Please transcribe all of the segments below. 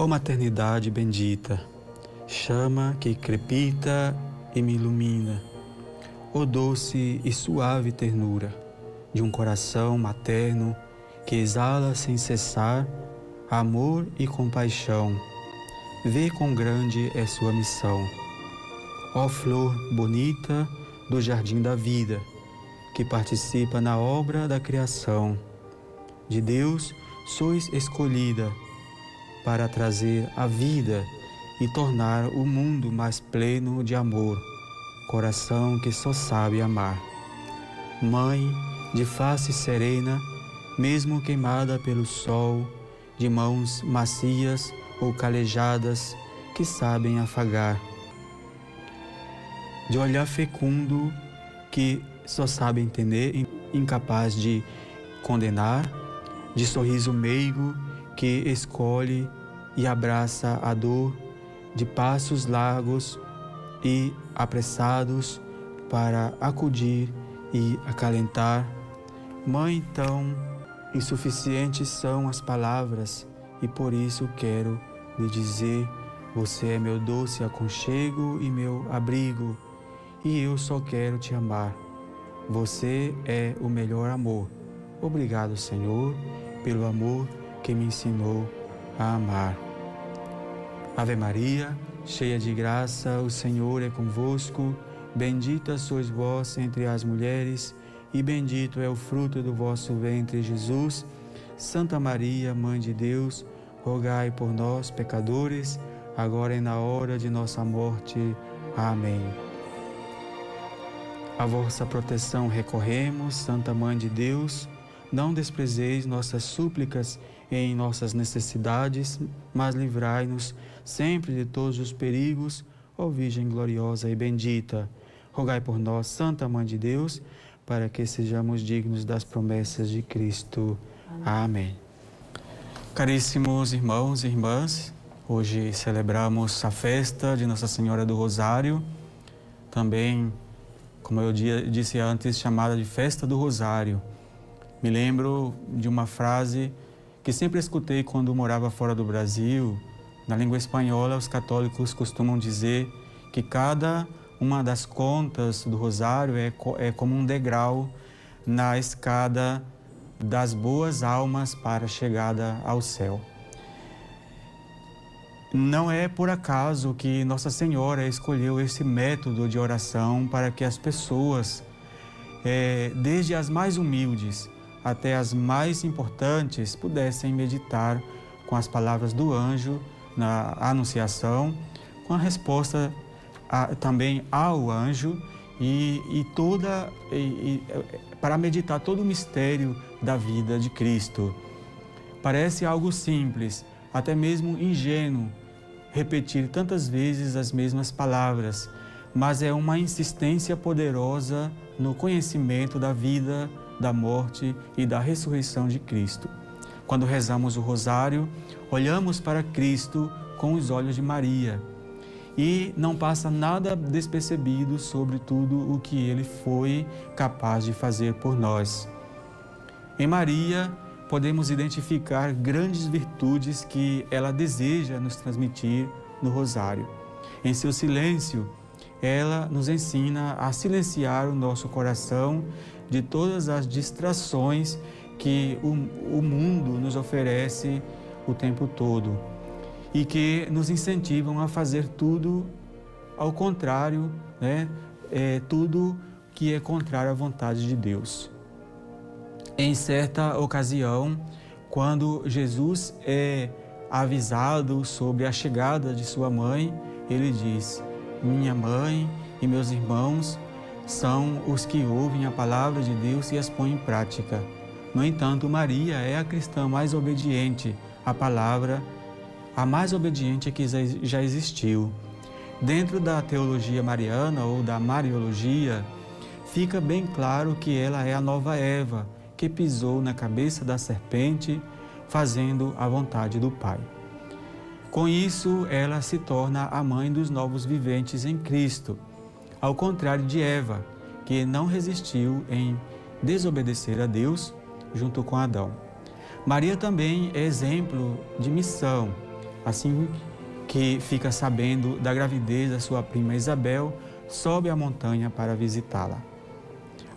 Ó maternidade bendita, chama que crepita e me ilumina. Ó doce e suave ternura de um coração materno que exala sem cessar amor e compaixão. Vê quão grande é sua missão. Ó flor bonita do jardim da vida, que participa na obra da criação. De Deus sois escolhida para trazer a vida e tornar o mundo mais pleno de amor, coração que só sabe amar. Mãe de face serena, mesmo queimada pelo sol, de mãos macias ou calejadas que sabem afagar, de olhar fecundo que só sabe entender, incapaz de condenar, de sorriso meigo que escolhe e abraça a dor, de passos largos e apressados para acudir e acalentar. Mãe, tão insuficientes são as palavras e por isso quero lhe dizer: você é meu doce aconchego e meu abrigo, e eu só quero te amar. Você é o melhor amor. Obrigado, Senhor, pelo amor que me ensinou a amar. Ave Maria, cheia de graça, o Senhor é convosco. Bendita sois vós entre as mulheres, e bendito é o fruto do vosso ventre, Jesus. Santa Maria, Mãe de Deus, rogai por nós, pecadores, agora e na hora de nossa morte. Amém. A vossa proteção recorremos, Santa Mãe de Deus. Não desprezeis nossas súplicas em nossas necessidades, mas livrai-nos sempre de todos os perigos, ó Virgem gloriosa e bendita. Rogai por nós, Santa Mãe de Deus, para que sejamos dignos das promessas de Cristo. Amém. Caríssimos irmãos e irmãs, hoje celebramos a festa de Nossa Senhora do Rosário, também, como eu disse antes, chamada de Festa do Rosário. Me lembro de uma frase que sempre escutei quando morava fora do Brasil. Na língua espanhola, os católicos costumam dizer que cada uma das contas do rosário é, é como um degrau na escada das boas almas para a chegada ao céu. Não é por acaso que Nossa Senhora escolheu esse método de oração para que as pessoas, é, desde as mais humildes, até as mais importantes pudessem meditar com as palavras do anjo na Anunciação, com a resposta a, também ao anjo e, e toda e, e, para meditar todo o mistério da vida de Cristo. Parece algo simples, até mesmo ingênuo, repetir tantas vezes as mesmas palavras, mas é uma insistência poderosa no conhecimento da vida da morte e da ressurreição de Cristo. Quando rezamos o rosário, olhamos para Cristo com os olhos de Maria e não passa nada despercebido sobre tudo o que ele foi capaz de fazer por nós. Em Maria, podemos identificar grandes virtudes que ela deseja nos transmitir no rosário. Em seu silêncio, ela nos ensina a silenciar o nosso coração de todas as distrações que o, o mundo nos oferece o tempo todo e que nos incentivam a fazer tudo ao contrário, né? É, tudo que é contrário à vontade de Deus. Em certa ocasião, quando Jesus é avisado sobre a chegada de sua mãe, ele diz: Minha mãe e meus irmãos são os que ouvem a palavra de Deus e as põem em prática. No entanto, Maria é a cristã mais obediente à palavra, a mais obediente que já existiu. Dentro da teologia mariana ou da mariologia, fica bem claro que ela é a nova Eva, que pisou na cabeça da serpente, fazendo a vontade do Pai. Com isso, ela se torna a mãe dos novos viventes em Cristo ao contrário de Eva, que não resistiu em desobedecer a Deus junto com Adão. Maria também é exemplo de missão. assim que fica sabendo da gravidez da sua prima Isabel, sobe a montanha para visitá-la.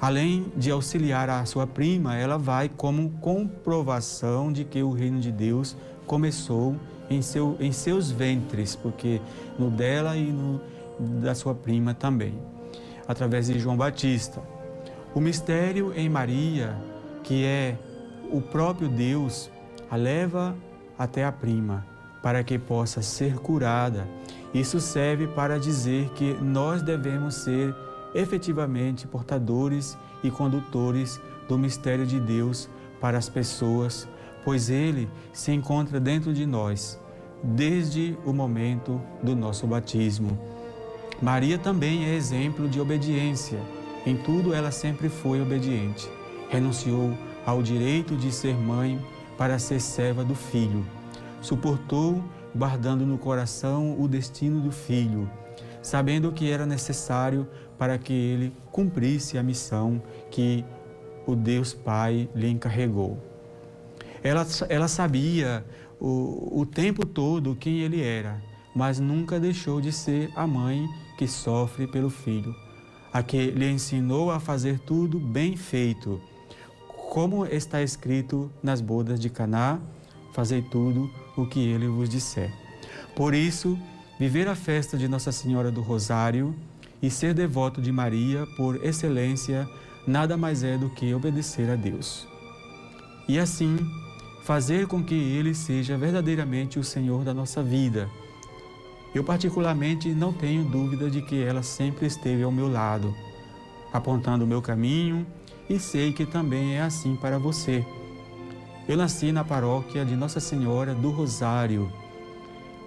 Além de auxiliar a sua prima, ela vai como comprovação de que o reino de Deus começou em, seu, em seus ventres, porque no dela e no da sua prima também, através de João Batista. O mistério em Maria, que é o próprio Deus, a leva até a prima para que possa ser curada. Isso serve para dizer que nós devemos ser efetivamente portadores e condutores do mistério de Deus para as pessoas, pois ele se encontra dentro de nós desde o momento do nosso batismo. Maria também é exemplo de obediência. Em tudo ela sempre foi obediente. Renunciou ao direito de ser mãe para ser serva do filho. Suportou, guardando no coração o destino do filho, sabendo que era necessário para que ele cumprisse a missão que o Deus Pai lhe encarregou. Ela, ela sabia o, o tempo todo quem ele era, mas nunca deixou de ser a mãe que sofre pelo filho, a que lhe ensinou a fazer tudo bem feito, como está escrito nas bodas de Caná, fazei tudo o que ele vos disser. Por isso, viver a festa de Nossa Senhora do Rosário e ser devoto de Maria por excelência nada mais é do que obedecer a Deus. E assim, fazer com que Ele seja verdadeiramente o Senhor da nossa vida. Eu, particularmente, não tenho dúvida de que ela sempre esteve ao meu lado, apontando o meu caminho e sei que também é assim para você. Eu nasci na paróquia de Nossa Senhora do Rosário.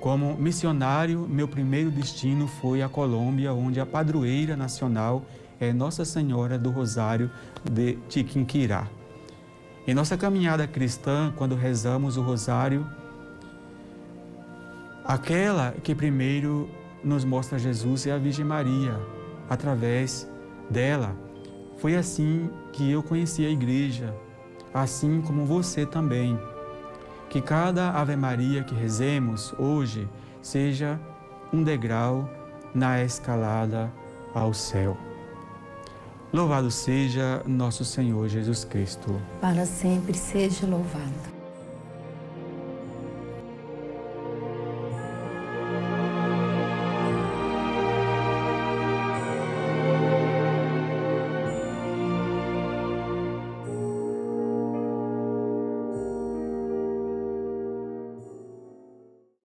Como missionário, meu primeiro destino foi a Colômbia, onde a padroeira nacional é Nossa Senhora do Rosário de Tiquinquirá. Em nossa caminhada cristã, quando rezamos o rosário, aquela que primeiro nos mostra Jesus é a Virgem Maria. Através dela, foi assim que eu conheci a igreja, assim como você também. Que cada Ave Maria que rezemos hoje seja um degrau na escalada ao céu. Louvado seja nosso Senhor Jesus Cristo. Para sempre seja louvado.